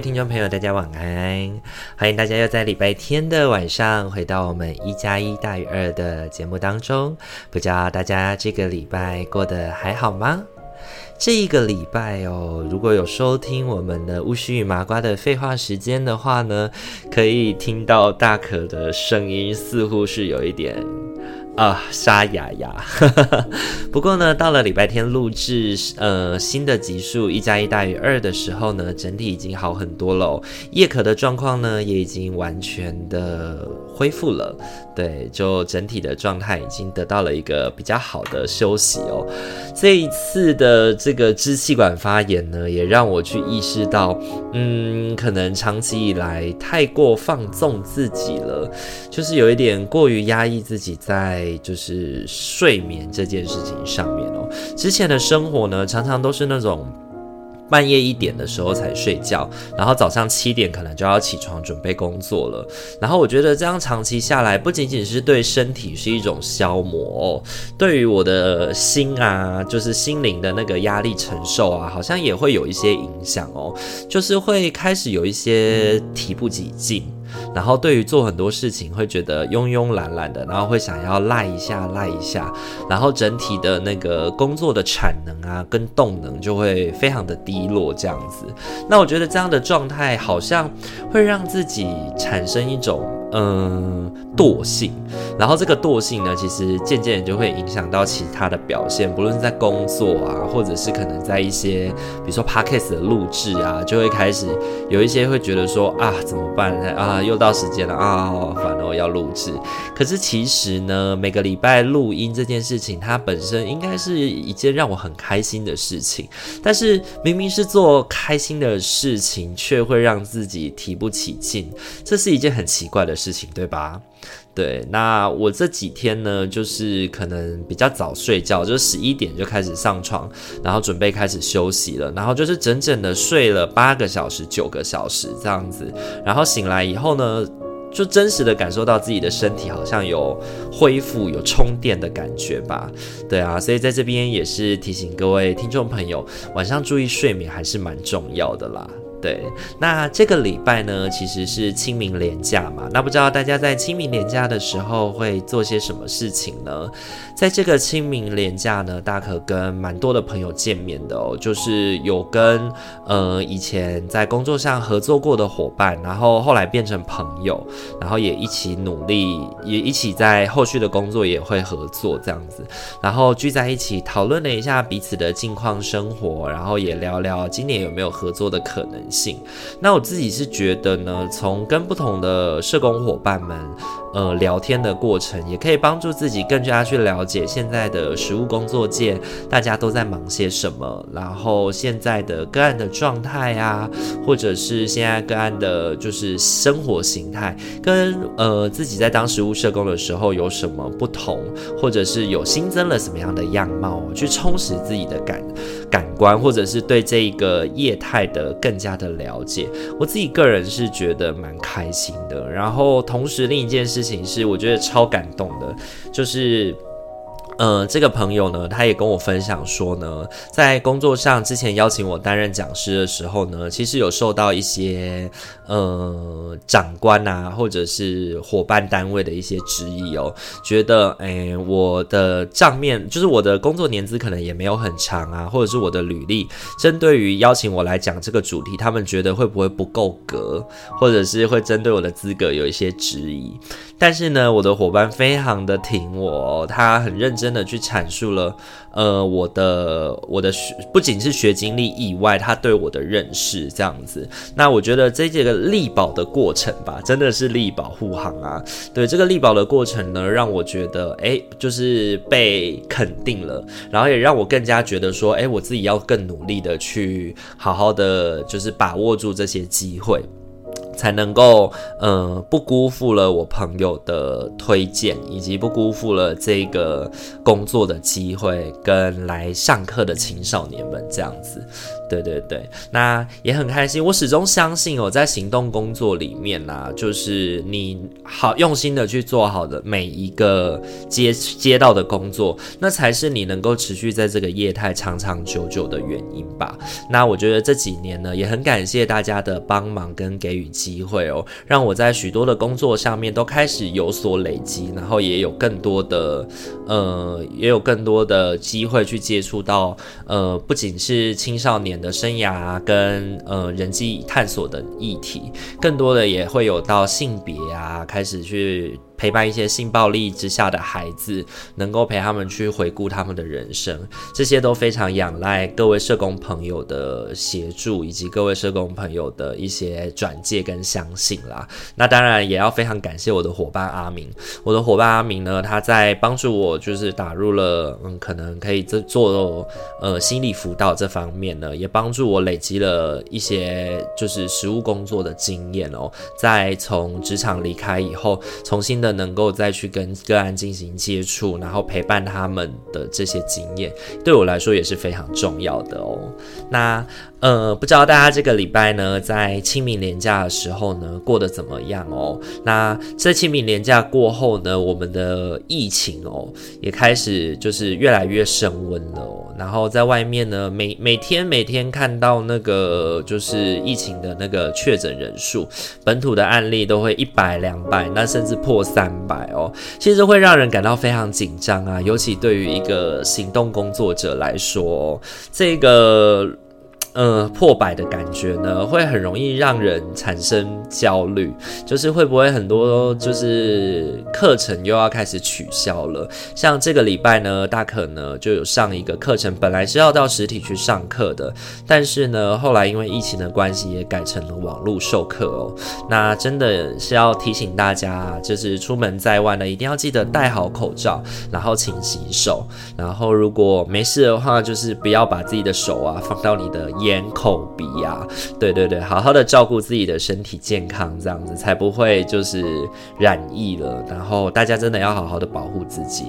听众朋友，大家晚安！欢迎大家又在礼拜天的晚上回到我们一加一大于二的节目当中。不知道大家这个礼拜过得还好吗？这一个礼拜哦，如果有收听我们的巫师与麻瓜的废话时间的话呢，可以听到大可的声音似乎是有一点。啊，沙哑哑。不过呢，到了礼拜天录制呃新的集数一加一大于二的时候呢，整体已经好很多喽。叶可的状况呢，也已经完全的恢复了。对，就整体的状态已经得到了一个比较好的休息哦。这一次的这个支气管发炎呢，也让我去意识到，嗯，可能长期以来太过放纵自己了，就是有一点过于压抑自己在就是睡眠这件事情上面哦。之前的生活呢，常常都是那种。半夜一点的时候才睡觉，然后早上七点可能就要起床准备工作了。然后我觉得这样长期下来，不仅仅是对身体是一种消磨哦，对于我的心啊，就是心灵的那个压力承受啊，好像也会有一些影响哦，就是会开始有一些提不起劲。然后对于做很多事情会觉得慵慵懒懒的，然后会想要赖一下赖一下，然后整体的那个工作的产能啊跟动能就会非常的低落这样子。那我觉得这样的状态好像会让自己产生一种。嗯，惰性，然后这个惰性呢，其实渐渐就会影响到其他的表现，不论是在工作啊，或者是可能在一些，比如说 podcast 的录制啊，就会开始有一些会觉得说啊，怎么办啊？又到时间了啊，反正我要录制。可是其实呢，每个礼拜录音这件事情，它本身应该是一件让我很开心的事情，但是明明是做开心的事情，却会让自己提不起劲，这是一件很奇怪的事。情对吧？对，那我这几天呢，就是可能比较早睡觉，就十一点就开始上床，然后准备开始休息了，然后就是整整的睡了八个小时、九个小时这样子，然后醒来以后呢，就真实的感受到自己的身体好像有恢复、有充电的感觉吧。对啊，所以在这边也是提醒各位听众朋友，晚上注意睡眠还是蛮重要的啦。对，那这个礼拜呢，其实是清明连假嘛。那不知道大家在清明连假的时候会做些什么事情呢？在这个清明连假呢，大可跟蛮多的朋友见面的哦，就是有跟呃以前在工作上合作过的伙伴，然后后来变成朋友，然后也一起努力，也一起在后续的工作也会合作这样子，然后聚在一起讨论了一下彼此的近况生活，然后也聊聊今年有没有合作的可能性。那我自己是觉得呢，从跟不同的社工伙伴们呃聊天的过程，也可以帮助自己更加去了解现在的实务工作界大家都在忙些什么，然后现在的个案的状态啊，或者是现在个案的就是生活形态，跟呃自己在当实务社工的时候有什么不同，或者是有新增了什么样的样貌，去充实自己的感感官，或者是对这一个业态的更加的了解，我自己个人是觉得蛮开心的。然后同时另一件事事情是，我觉得超感动的，就是。呃，这个朋友呢，他也跟我分享说呢，在工作上之前邀请我担任讲师的时候呢，其实有受到一些呃长官啊，或者是伙伴单位的一些质疑哦，觉得哎，我的账面就是我的工作年资可能也没有很长啊，或者是我的履历针对于邀请我来讲这个主题，他们觉得会不会不够格，或者是会针对我的资格有一些质疑。但是呢，我的伙伴非常的挺我，他很认真。真的去阐述了，呃，我的我的学不仅是学经历以外，他对我的认识这样子。那我觉得这这个力保的过程吧，真的是力保护航啊。对这个力保的过程呢，让我觉得，哎，就是被肯定了，然后也让我更加觉得说，哎，我自己要更努力的去好好的，就是把握住这些机会。才能够，呃，不辜负了我朋友的推荐，以及不辜负了这个工作的机会，跟来上课的青少年们这样子。对对对，那也很开心。我始终相信哦，在行动工作里面呢、就是你好用心的去做好的每一个接接到的工作，那才是你能够持续在这个业态长长久久的原因吧。那我觉得这几年呢，也很感谢大家的帮忙跟给予机会哦，让我在许多的工作上面都开始有所累积，然后也有更多的呃，也有更多的机会去接触到呃，不仅是青少年。的生涯跟呃人际探索的议题，更多的也会有到性别啊，开始去。陪伴一些性暴力之下的孩子，能够陪他们去回顾他们的人生，这些都非常仰赖各位社工朋友的协助，以及各位社工朋友的一些转介跟相信啦。那当然也要非常感谢我的伙伴阿明，我的伙伴阿明呢，他在帮助我，就是打入了嗯，可能可以做做呃心理辅导这方面呢，也帮助我累积了一些就是实务工作的经验哦。在从职场离开以后，重新的。能够再去跟个案进行接触，然后陪伴他们的这些经验，对我来说也是非常重要的哦。那。呃，不知道大家这个礼拜呢，在清明连假的时候呢，过得怎么样哦？那在清明连假过后呢，我们的疫情哦，也开始就是越来越升温了哦。然后在外面呢，每每天每天看到那个就是疫情的那个确诊人数，本土的案例都会一百、两百，那甚至破三百哦。其实会让人感到非常紧张啊，尤其对于一个行动工作者来说，这个。呃，破百的感觉呢，会很容易让人产生焦虑，就是会不会很多就是课程又要开始取消了？像这个礼拜呢，大可呢就有上一个课程，本来是要到实体去上课的，但是呢，后来因为疫情的关系，也改成了网络授课哦。那真的是要提醒大家，就是出门在外呢，一定要记得戴好口罩，然后勤洗手，然后如果没事的话，就是不要把自己的手啊放到你的。眼、口、鼻啊，对对对，好好的照顾自己的身体健康，这样子才不会就是染疫了。然后大家真的要好好的保护自己。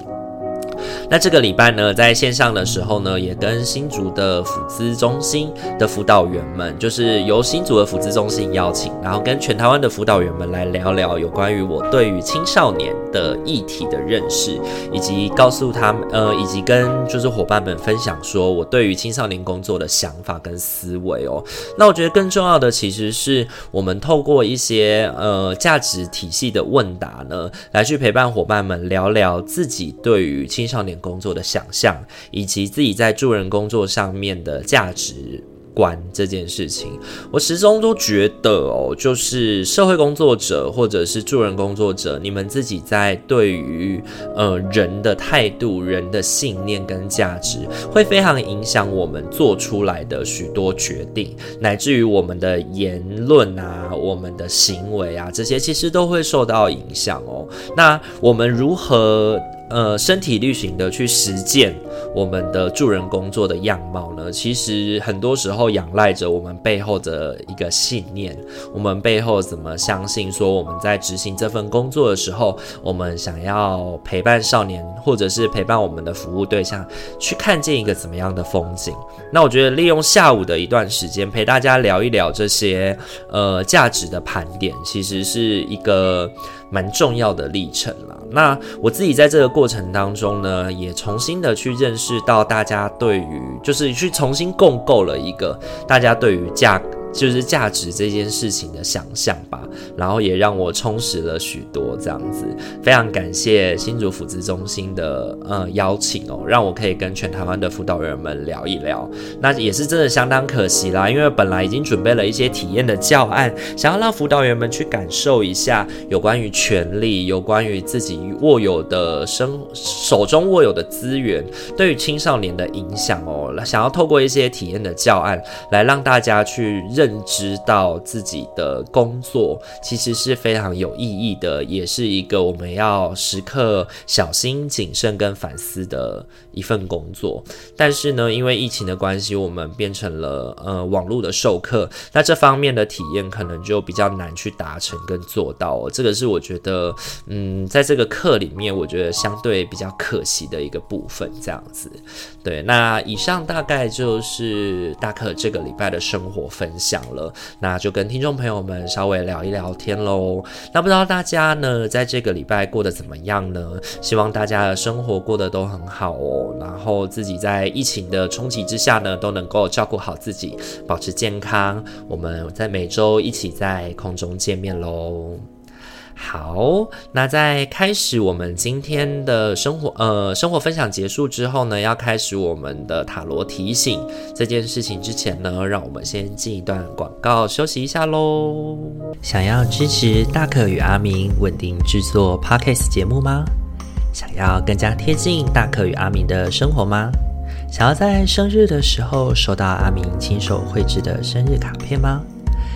那这个礼拜呢，在线上的时候呢，也跟新竹的辅咨中心的辅导员们，就是由新竹的辅咨中心邀请，然后跟全台湾的辅导员们来聊聊有关于我对于青少年的议题的认识，以及告诉他们，呃，以及跟就是伙伴们分享说我对于青少年工作的想法跟思维哦。那我觉得更重要的其实是我们透过一些呃价值体系的问答呢，来去陪伴伙伴们聊聊自己对于青少年工作的想象，以及自己在助人工作上面的价值。观这件事情，我始终都觉得哦，就是社会工作者或者是助人工作者，你们自己在对于呃人的态度、人的信念跟价值，会非常影响我们做出来的许多决定，乃至于我们的言论啊、我们的行为啊，这些其实都会受到影响哦。那我们如何？呃，身体力行的去实践我们的助人工作的样貌呢，其实很多时候仰赖着我们背后的一个信念，我们背后怎么相信说我们在执行这份工作的时候，我们想要陪伴少年，或者是陪伴我们的服务对象去看见一个怎么样的风景。那我觉得利用下午的一段时间陪大家聊一聊这些呃价值的盘点，其实是一个。蛮重要的历程了。那我自己在这个过程当中呢，也重新的去认识到大家对于，就是去重新共构了一个大家对于价就是价值这件事情的想象吧，然后也让我充实了许多这样子。非常感谢新竹辅咨中心的呃邀请哦，让我可以跟全台湾的辅导员们聊一聊。那也是真的相当可惜啦，因为本来已经准备了一些体验的教案，想要让辅导员们去感受一下有关于权利，有关于自己握有的生手中握有的资源对于青少年的影响哦，想要透过一些体验的教案来让大家去认。认知到自己的工作其实是非常有意义的，也是一个我们要时刻小心谨慎跟反思的一份工作。但是呢，因为疫情的关系，我们变成了呃网络的授课，那这方面的体验可能就比较难去达成跟做到。这个是我觉得，嗯，在这个课里面，我觉得相对比较可惜的一个部分。这样子，对。那以上大概就是大可这个礼拜的生活分享。讲了，那就跟听众朋友们稍微聊一聊天喽。那不知道大家呢，在这个礼拜过得怎么样呢？希望大家的生活过得都很好哦。然后自己在疫情的冲击之下呢，都能够照顾好自己，保持健康。我们在每周一起在空中见面喽。好，那在开始我们今天的生活呃生活分享结束之后呢，要开始我们的塔罗提醒这件事情之前呢，让我们先进一段广告休息一下喽。想要支持大可与阿明稳定制作 Podcast 节目吗？想要更加贴近大可与阿明的生活吗？想要在生日的时候收到阿明亲手绘制的生日卡片吗？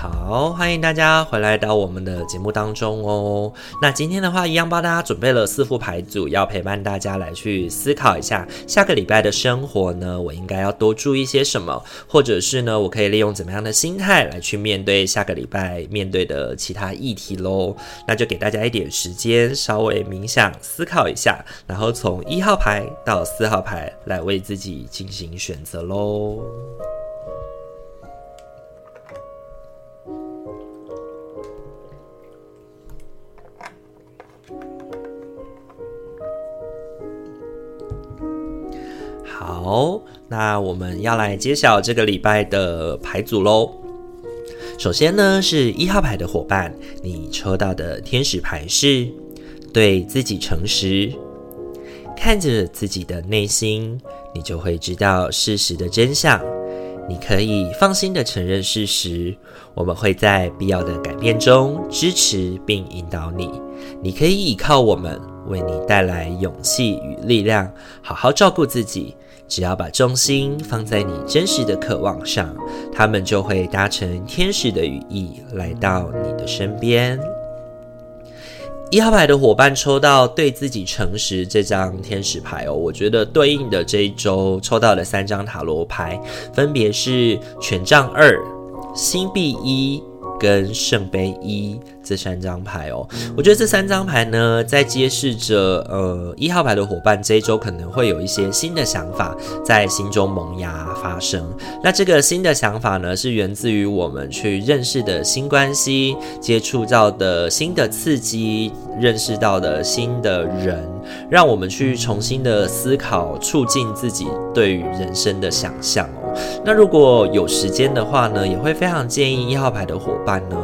好，欢迎大家回来到我们的节目当中哦。那今天的话，一样帮大家准备了四副牌组，要陪伴大家来去思考一下下个礼拜的生活呢，我应该要多注意些什么，或者是呢，我可以利用怎么样的心态来去面对下个礼拜面对的其他议题喽。那就给大家一点时间，稍微冥想思考一下，然后从一号牌到四号牌来为自己进行选择喽。那我们要来揭晓这个礼拜的牌组喽。首先呢，是一号牌的伙伴，你抽到的天使牌是对自己诚实。看着自己的内心，你就会知道事实的真相。你可以放心的承认事实，我们会在必要的改变中支持并引导你。你可以依靠我们，为你带来勇气与力量，好好照顾自己。只要把重心放在你真实的渴望上，他们就会搭乘天使的羽翼来到你的身边。一号牌的伙伴抽到对自己诚实这张天使牌哦，我觉得对应的这一周抽到的三张塔罗牌分别是权杖二、星币一跟圣杯一。这三张牌哦，我觉得这三张牌呢，在揭示着呃一号牌的伙伴这一周可能会有一些新的想法在心中萌芽发生。那这个新的想法呢，是源自于我们去认识的新关系，接触到的新的刺激，认识到的新的人，让我们去重新的思考，促进自己对于人生的想象哦。那如果有时间的话呢，也会非常建议一号牌的伙伴呢，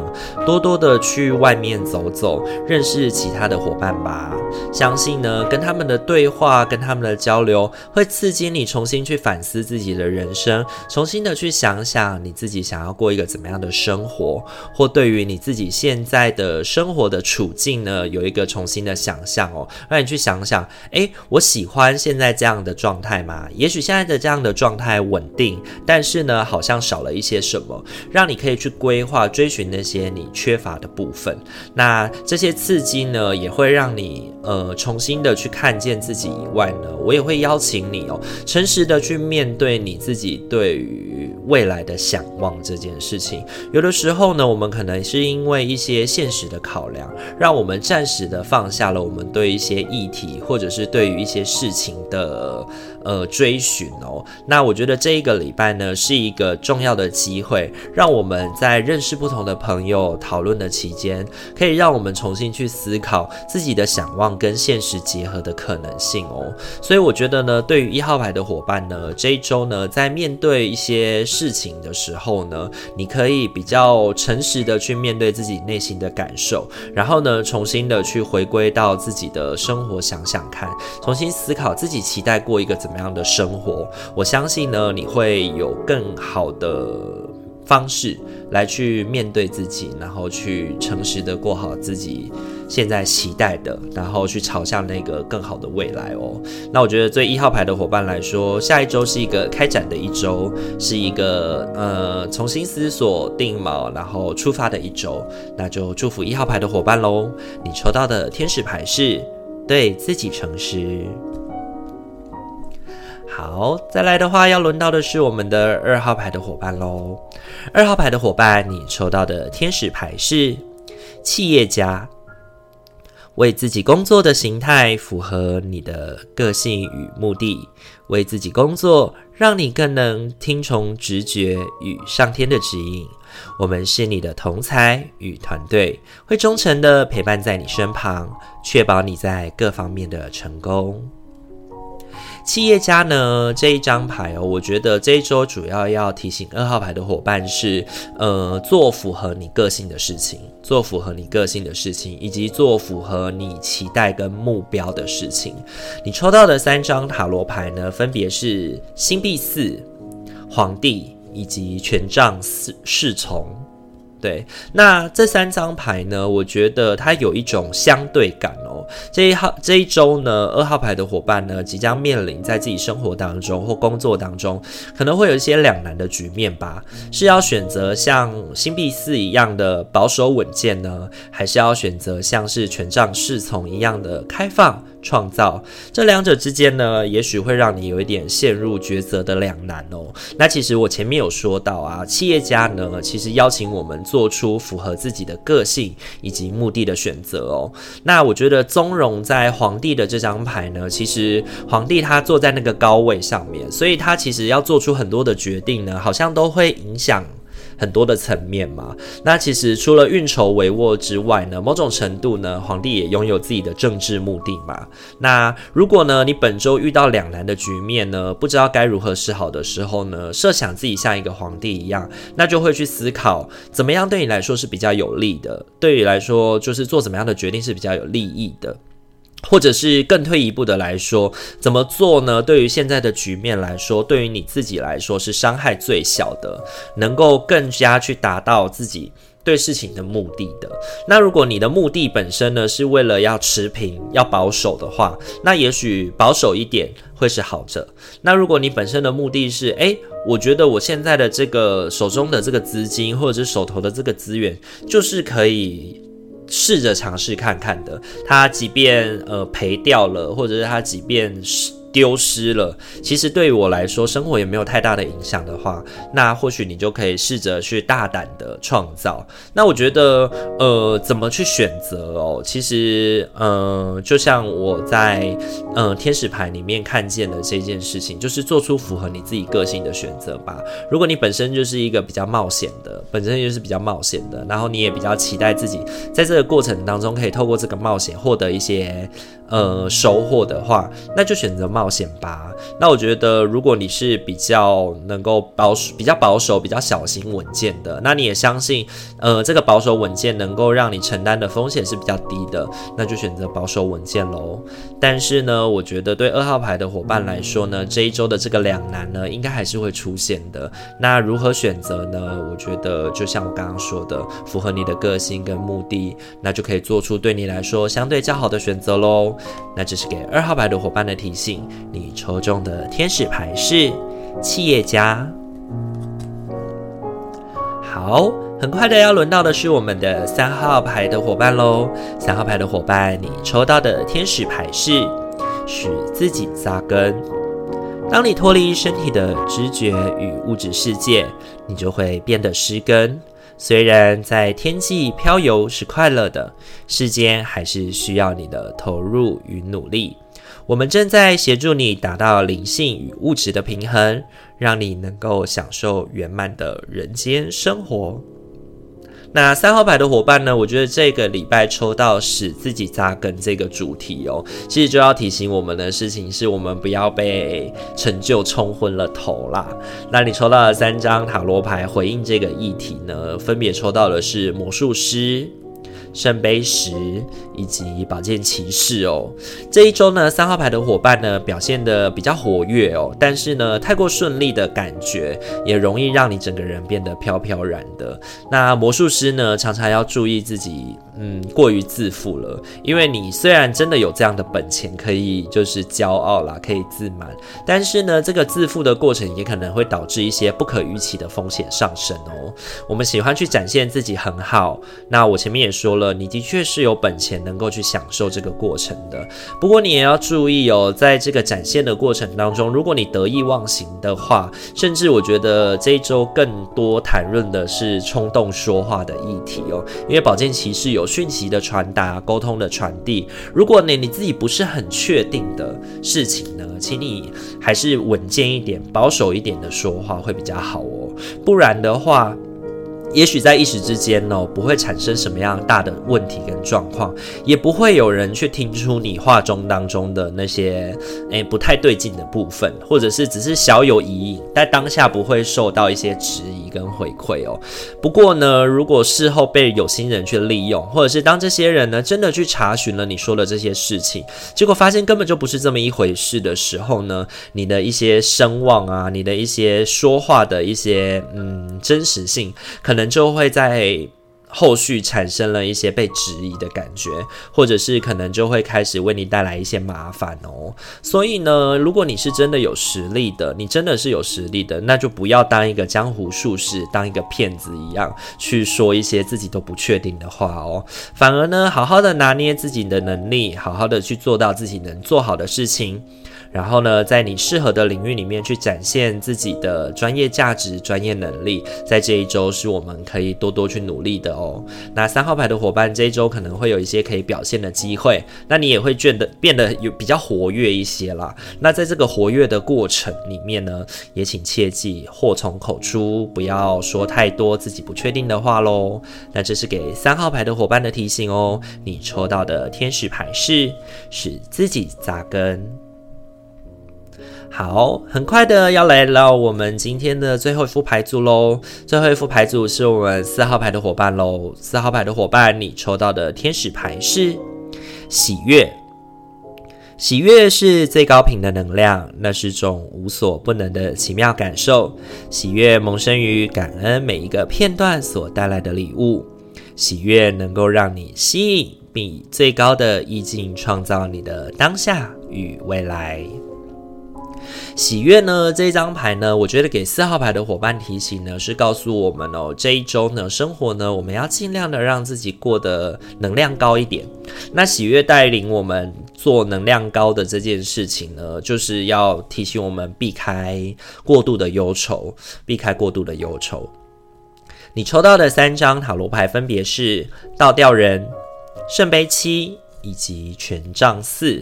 多多的去。外面走走，认识其他的伙伴吧。相信呢，跟他们的对话，跟他们的交流，会刺激你重新去反思自己的人生，重新的去想想你自己想要过一个怎么样的生活，或对于你自己现在的生活的处境呢，有一个重新的想象哦。让你去想想，想，哎，我喜欢现在这样的状态吗？也许现在的这样的状态稳定，但是呢，好像少了一些什么，让你可以去规划、追寻那些你缺乏的部分。那这些刺激呢，也会让你呃重新的去看见自己以外呢，我也会邀请你哦，诚实的去面对你自己对于未来的想望这件事情。有的时候呢，我们可能是因为一些现实的考量，让我们暂时的放下了我们对一些议题或者是对于一些事情的呃追寻哦。那我觉得这一个礼拜呢，是一个重要的机会，让我们在认识不同的朋友讨论的期间，可以让我们重新去思考自己的想望跟现实结合的可能性哦。所以我觉得呢，对于一号牌的伙伴呢，这一周呢，在面对一些事情的时候呢，你可以比较诚实的去面对自己内心的感受，然后呢，重新的去回归到自己的生活，想想看，重新思考自己期待过一个怎么样的生活。我相信呢，你会有更好的。方式来去面对自己，然后去诚实的过好自己现在期待的，然后去朝向那个更好的未来哦。那我觉得对一号牌的伙伴来说，下一周是一个开展的一周，是一个呃重新思索定锚，然后出发的一周。那就祝福一号牌的伙伴喽！你抽到的天使牌是对自己诚实。好，再来的话，要轮到的是我们的二号牌的伙伴喽。二号牌的伙伴，你抽到的天使牌是企业家，为自己工作的形态符合你的个性与目的，为自己工作，让你更能听从直觉与上天的指引。我们是你的同才与团队，会忠诚的陪伴在你身旁，确保你在各方面的成功。企业家呢，这一张牌哦，我觉得这一周主要要提醒二号牌的伙伴是，呃，做符合你个性的事情，做符合你个性的事情，以及做符合你期待跟目标的事情。你抽到的三张塔罗牌呢，分别是星币四、皇帝以及权杖四侍从。对，那这三张牌呢，我觉得它有一种相对感哦。这一号这一周呢，二号牌的伙伴呢，即将面临在自己生活当中或工作当中，可能会有一些两难的局面吧。是要选择像星币四一样的保守稳健呢，还是要选择像是权杖侍从一样的开放？创造这两者之间呢，也许会让你有一点陷入抉择的两难哦。那其实我前面有说到啊，企业家呢，其实邀请我们做出符合自己的个性以及目的的选择哦。那我觉得宗荣在皇帝的这张牌呢，其实皇帝他坐在那个高位上面，所以他其实要做出很多的决定呢，好像都会影响。很多的层面嘛，那其实除了运筹帷幄之外呢，某种程度呢，皇帝也拥有自己的政治目的嘛。那如果呢，你本周遇到两难的局面呢，不知道该如何是好的时候呢，设想自己像一个皇帝一样，那就会去思考怎么样对你来说是比较有利的，对你来说就是做怎么样的决定是比较有利益的。或者是更退一步的来说，怎么做呢？对于现在的局面来说，对于你自己来说是伤害最小的，能够更加去达到自己对事情的目的的。那如果你的目的本身呢，是为了要持平、要保守的话，那也许保守一点会是好的。那如果你本身的目的是，诶，我觉得我现在的这个手中的这个资金，或者是手头的这个资源，就是可以。试着尝试看看的，他即便呃赔掉了，或者是他即便是。丢失了，其实对于我来说，生活也没有太大的影响的话，那或许你就可以试着去大胆的创造。那我觉得，呃，怎么去选择哦？其实，呃，就像我在呃天使牌里面看见的这件事情，就是做出符合你自己个性的选择吧。如果你本身就是一个比较冒险的，本身就是比较冒险的，然后你也比较期待自己在这个过程当中可以透过这个冒险获得一些。呃，收获的话，那就选择冒险吧。那我觉得，如果你是比较能够保守、比较保守、比较小心稳健的，那你也相信，呃，这个保守稳健能够让你承担的风险是比较低的，那就选择保守稳健喽。但是呢，我觉得对二号牌的伙伴来说呢，这一周的这个两难呢，应该还是会出现的。那如何选择呢？我觉得就像我刚刚说的，符合你的个性跟目的，那就可以做出对你来说相对较好的选择喽。那这是给二号牌的伙伴的提醒，你抽中的天使牌是企业家。好，很快的要轮到的是我们的三号牌的伙伴喽。三号牌的伙伴，你抽到的天使牌是使自己扎根。当你脱离身体的知觉与物质世界，你就会变得失根。虽然在天际飘游是快乐的，世间还是需要你的投入与努力。我们正在协助你达到灵性与物质的平衡，让你能够享受圆满的人间生活。那三号牌的伙伴呢？我觉得这个礼拜抽到使自己扎根这个主题哦，其实就要提醒我们的事情是，我们不要被成就冲昏了头啦。那你抽到了三张塔罗牌回应这个议题呢？分别抽到的是魔术师。圣杯十以及宝剑骑士哦，这一周呢，三号牌的伙伴呢表现的比较活跃哦，但是呢，太过顺利的感觉也容易让你整个人变得飘飘然的。那魔术师呢，常常要注意自己，嗯，过于自负了，因为你虽然真的有这样的本钱可以就是骄傲啦，可以自满，但是呢，这个自负的过程也可能会导致一些不可预期的风险上升哦。我们喜欢去展现自己很好，那我前面也说了。呃你的确是有本钱能够去享受这个过程的，不过你也要注意哦，在这个展现的过程当中，如果你得意忘形的话，甚至我觉得这一周更多谈论的是冲动说话的议题哦，因为宝剑骑士有讯息的传达、沟通的传递，如果你你自己不是很确定的事情呢，请你还是稳健一点、保守一点的说话会比较好哦，不然的话。也许在一时之间呢，不会产生什么样大的问题跟状况，也不会有人去听出你话中当中的那些诶不太对劲的部分，或者是只是小有疑义，但当下不会受到一些质疑跟回馈哦。不过呢，如果事后被有心人去利用，或者是当这些人呢真的去查询了你说的这些事情，结果发现根本就不是这么一回事的时候呢，你的一些声望啊，你的一些说话的一些嗯真实性，可可能。就会在后续产生了一些被质疑的感觉，或者是可能就会开始为你带来一些麻烦哦。所以呢，如果你是真的有实力的，你真的是有实力的，那就不要当一个江湖术士，当一个骗子一样去说一些自己都不确定的话哦。反而呢，好好的拿捏自己的能力，好好的去做到自己能做好的事情。然后呢，在你适合的领域里面去展现自己的专业价值、专业能力，在这一周是我们可以多多去努力的哦。那三号牌的伙伴，这一周可能会有一些可以表现的机会，那你也会变得变得有比较活跃一些啦。那在这个活跃的过程里面呢，也请切记祸从口出，不要说太多自己不确定的话喽。那这是给三号牌的伙伴的提醒哦。你抽到的天使牌是使自己扎根。好，很快的要来到我们今天的最后一副牌组喽。最后一副牌组是我们四号牌的伙伴喽。四号牌的伙伴，你抽到的天使牌是喜悦。喜悦是最高频的能量，那是种无所不能的奇妙感受。喜悦萌生于感恩每一个片段所带来的礼物。喜悦能够让你吸引，并以最高的意境创造你的当下与未来。喜悦呢，这张牌呢，我觉得给四号牌的伙伴提醒呢，是告诉我们哦，这一周呢，生活呢，我们要尽量的让自己过得能量高一点。那喜悦带领我们做能量高的这件事情呢，就是要提醒我们避开过度的忧愁，避开过度的忧愁。你抽到的三张塔罗牌分别是倒吊人、圣杯七。以及权杖四，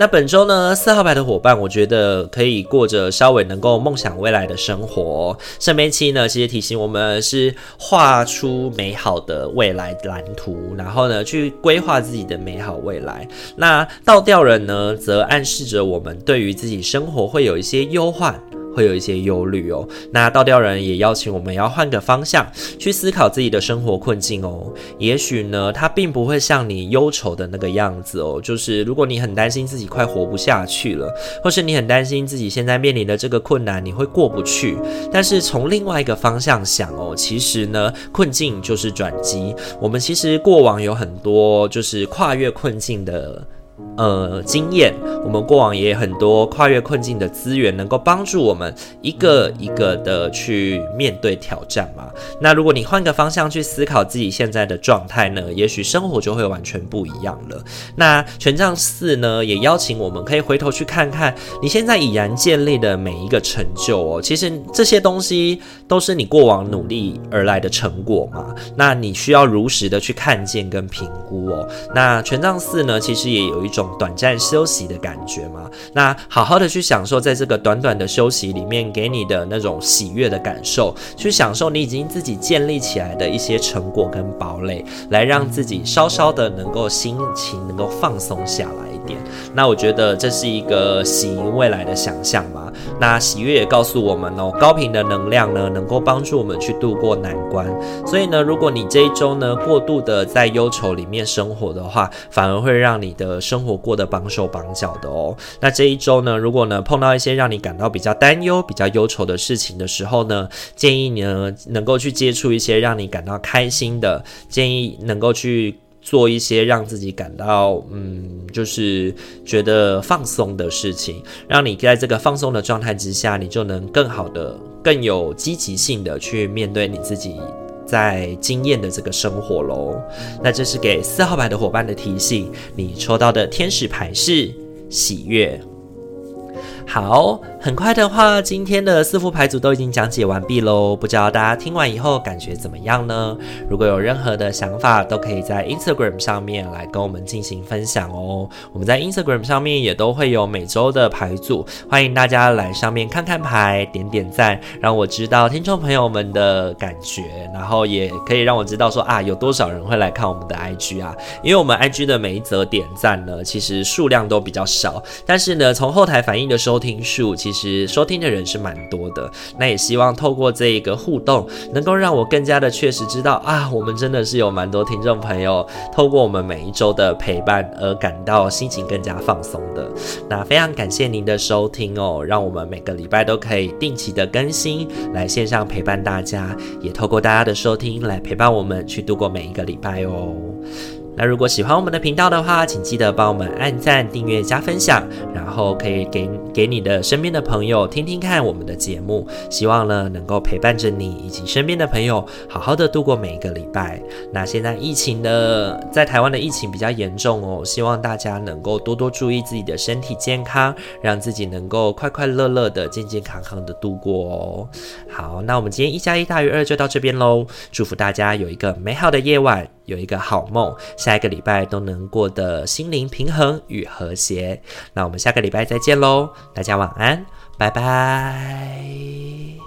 那本周呢，四号牌的伙伴，我觉得可以过着稍微能够梦想未来的生活。圣杯七呢，其实提醒我们是画出美好的未来蓝图，然后呢，去规划自己的美好未来。那倒吊人呢，则暗示着我们对于自己生活会有一些忧患。会有一些忧虑哦。那倒吊人也邀请我们要换个方向去思考自己的生活困境哦。也许呢，它并不会像你忧愁的那个样子哦。就是如果你很担心自己快活不下去了，或是你很担心自己现在面临的这个困难你会过不去，但是从另外一个方向想哦，其实呢，困境就是转机。我们其实过往有很多就是跨越困境的。呃，经验，我们过往也有很多跨越困境的资源，能够帮助我们一个一个的去面对挑战嘛。那如果你换个方向去思考自己现在的状态呢，也许生活就会完全不一样了。那权杖四呢，也邀请我们可以回头去看看你现在已然建立的每一个成就哦。其实这些东西都是你过往努力而来的成果嘛。那你需要如实的去看见跟评估哦。那权杖四呢，其实也有一种。短暂休息的感觉嘛，那好好的去享受在这个短短的休息里面给你的那种喜悦的感受，去享受你已经自己建立起来的一些成果跟堡垒，来让自己稍稍的能够心情能够放松下来点。那我觉得这是一个喜迎未来的想象嘛。那喜悦也告诉我们哦，高频的能量呢，能够帮助我们去度过难关。所以呢，如果你这一周呢过度的在忧愁里面生活的话，反而会让你的生活过得绑手绑脚的哦。那这一周呢，如果呢碰到一些让你感到比较担忧、比较忧愁的事情的时候呢，建议你呢能够去接触一些让你感到开心的，建议能够去。做一些让自己感到嗯，就是觉得放松的事情，让你在这个放松的状态之下，你就能更好的、更有积极性的去面对你自己在经验的这个生活喽。那这是给四号牌的伙伴的提醒，你抽到的天使牌是喜悦。好，很快的话，今天的四副牌组都已经讲解完毕喽。不知道大家听完以后感觉怎么样呢？如果有任何的想法，都可以在 Instagram 上面来跟我们进行分享哦。我们在 Instagram 上面也都会有每周的牌组，欢迎大家来上面看看牌，点点赞，让我知道听众朋友们的感觉，然后也可以让我知道说啊，有多少人会来看我们的 IG 啊？因为我们 IG 的每一则点赞呢，其实数量都比较少，但是呢，从后台反映的时候。收听数其实收听的人是蛮多的，那也希望透过这一个互动，能够让我更加的确实知道啊，我们真的是有蛮多听众朋友透过我们每一周的陪伴而感到心情更加放松的。那非常感谢您的收听哦，让我们每个礼拜都可以定期的更新，来线上陪伴大家，也透过大家的收听来陪伴我们去度过每一个礼拜哦。那如果喜欢我们的频道的话，请记得帮我们按赞、订阅、加分享，然后可以给给你的身边的朋友听听看我们的节目。希望呢能够陪伴着你以及身边的朋友，好好的度过每一个礼拜。那现在疫情的在台湾的疫情比较严重哦，希望大家能够多多注意自己的身体健康，让自己能够快快乐乐的、健健康康的度过哦。好，那我们今天一加一大于二就到这边喽，祝福大家有一个美好的夜晚。有一个好梦，下一个礼拜都能过得心灵平衡与和谐。那我们下个礼拜再见喽，大家晚安，拜拜。